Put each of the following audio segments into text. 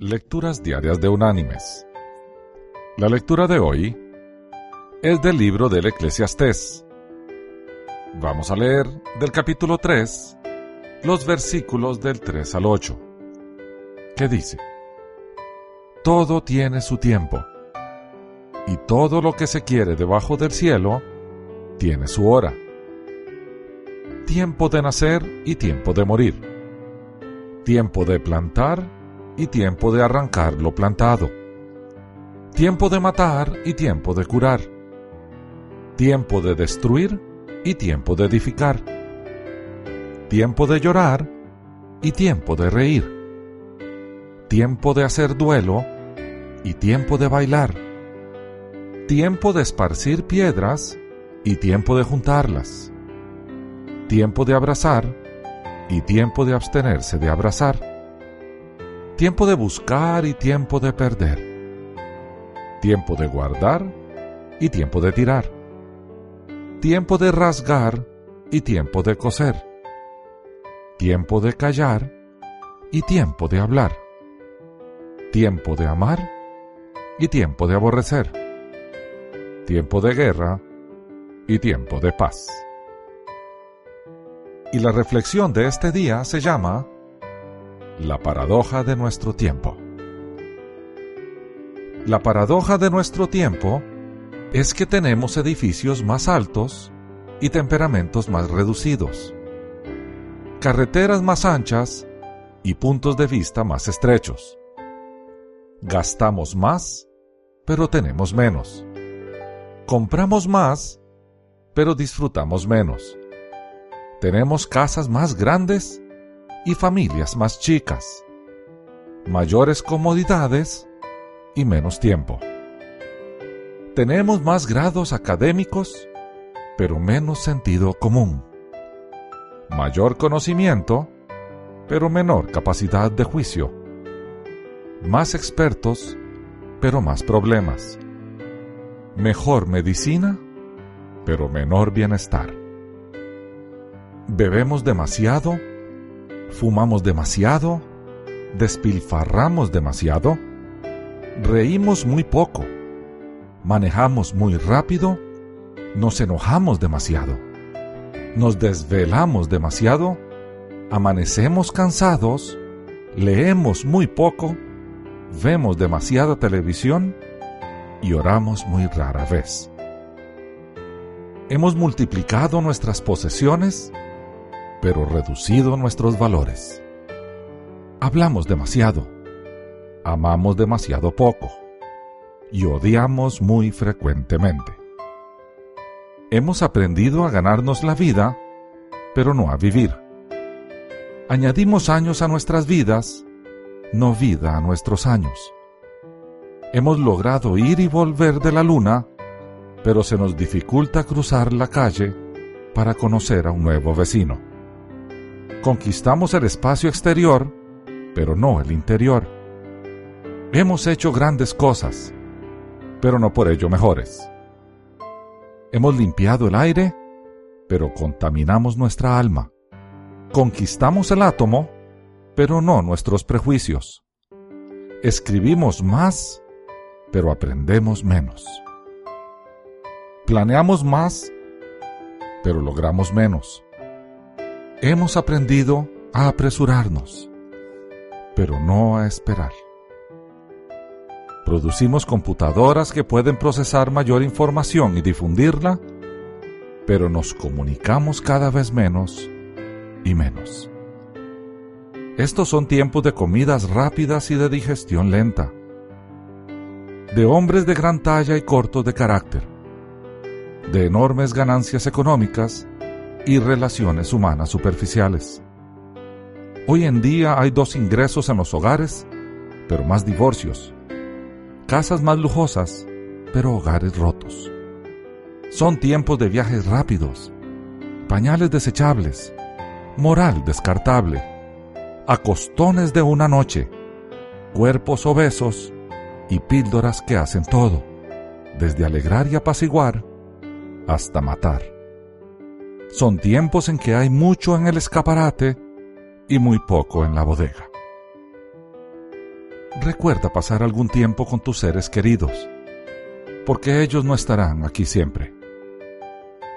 Lecturas Diarias de Unánimes. La lectura de hoy es del libro del Eclesiastés. Vamos a leer del capítulo 3, los versículos del 3 al 8, que dice, Todo tiene su tiempo, y todo lo que se quiere debajo del cielo tiene su hora. Tiempo de nacer y tiempo de morir. Tiempo de plantar y tiempo de arrancar lo plantado. Tiempo de matar y tiempo de curar. Tiempo de destruir y tiempo de edificar. Tiempo de llorar y tiempo de reír. Tiempo de hacer duelo y tiempo de bailar. Tiempo de esparcir piedras y tiempo de juntarlas. Tiempo de abrazar y tiempo de abstenerse de abrazar. Tiempo de buscar y tiempo de perder. Tiempo de guardar y tiempo de tirar. Tiempo de rasgar y tiempo de coser. Tiempo de callar y tiempo de hablar. Tiempo de amar y tiempo de aborrecer. Tiempo de guerra y tiempo de paz. Y la reflexión de este día se llama La paradoja de nuestro tiempo. La paradoja de nuestro tiempo es que tenemos edificios más altos y temperamentos más reducidos, carreteras más anchas y puntos de vista más estrechos. Gastamos más, pero tenemos menos. Compramos más, pero disfrutamos menos. Tenemos casas más grandes y familias más chicas, mayores comodidades y menos tiempo. Tenemos más grados académicos, pero menos sentido común. Mayor conocimiento, pero menor capacidad de juicio. Más expertos, pero más problemas. Mejor medicina, pero menor bienestar. Bebemos demasiado, fumamos demasiado, despilfarramos demasiado, reímos muy poco, manejamos muy rápido, nos enojamos demasiado, nos desvelamos demasiado, amanecemos cansados, leemos muy poco, vemos demasiada televisión y oramos muy rara vez. Hemos multiplicado nuestras posesiones, pero reducido nuestros valores. Hablamos demasiado, amamos demasiado poco y odiamos muy frecuentemente. Hemos aprendido a ganarnos la vida, pero no a vivir. Añadimos años a nuestras vidas, no vida a nuestros años. Hemos logrado ir y volver de la luna, pero se nos dificulta cruzar la calle para conocer a un nuevo vecino. Conquistamos el espacio exterior, pero no el interior. Hemos hecho grandes cosas, pero no por ello mejores. Hemos limpiado el aire, pero contaminamos nuestra alma. Conquistamos el átomo, pero no nuestros prejuicios. Escribimos más, pero aprendemos menos. Planeamos más, pero logramos menos. Hemos aprendido a apresurarnos, pero no a esperar. Producimos computadoras que pueden procesar mayor información y difundirla, pero nos comunicamos cada vez menos y menos. Estos son tiempos de comidas rápidas y de digestión lenta, de hombres de gran talla y cortos de carácter, de enormes ganancias económicas y relaciones humanas superficiales. Hoy en día hay dos ingresos en los hogares, pero más divorcios. Casas más lujosas, pero hogares rotos. Son tiempos de viajes rápidos, pañales desechables, moral descartable, acostones de una noche, cuerpos obesos y píldoras que hacen todo, desde alegrar y apaciguar hasta matar. Son tiempos en que hay mucho en el escaparate y muy poco en la bodega. recuerda pasar algún tiempo con tus seres queridos, porque ellos no estarán aquí siempre.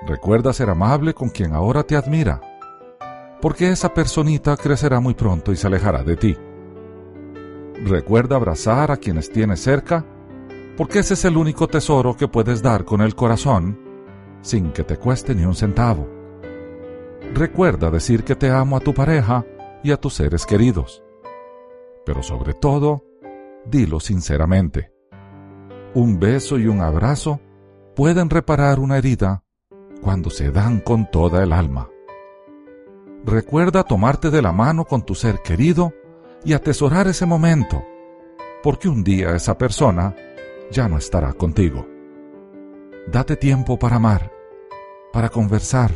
Recuerda ser amable con quien ahora te admira, porque esa personita crecerá muy pronto y se alejará de ti. Recuerda abrazar a quienes tienes cerca, porque ese es el único tesoro que puedes dar con el corazón sin que te cueste ni un centavo. Recuerda decir que te amo a tu pareja y a tus seres queridos. Pero sobre todo, dilo sinceramente. Un beso y un abrazo pueden reparar una herida cuando se dan con toda el alma. Recuerda tomarte de la mano con tu ser querido y atesorar ese momento, porque un día esa persona ya no estará contigo. Date tiempo para amar, para conversar,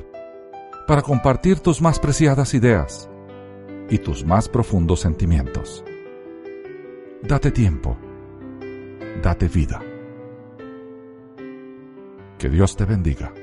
para compartir tus más preciadas ideas y tus más profundos sentimientos. Date tiempo, date vida. Que Dios te bendiga.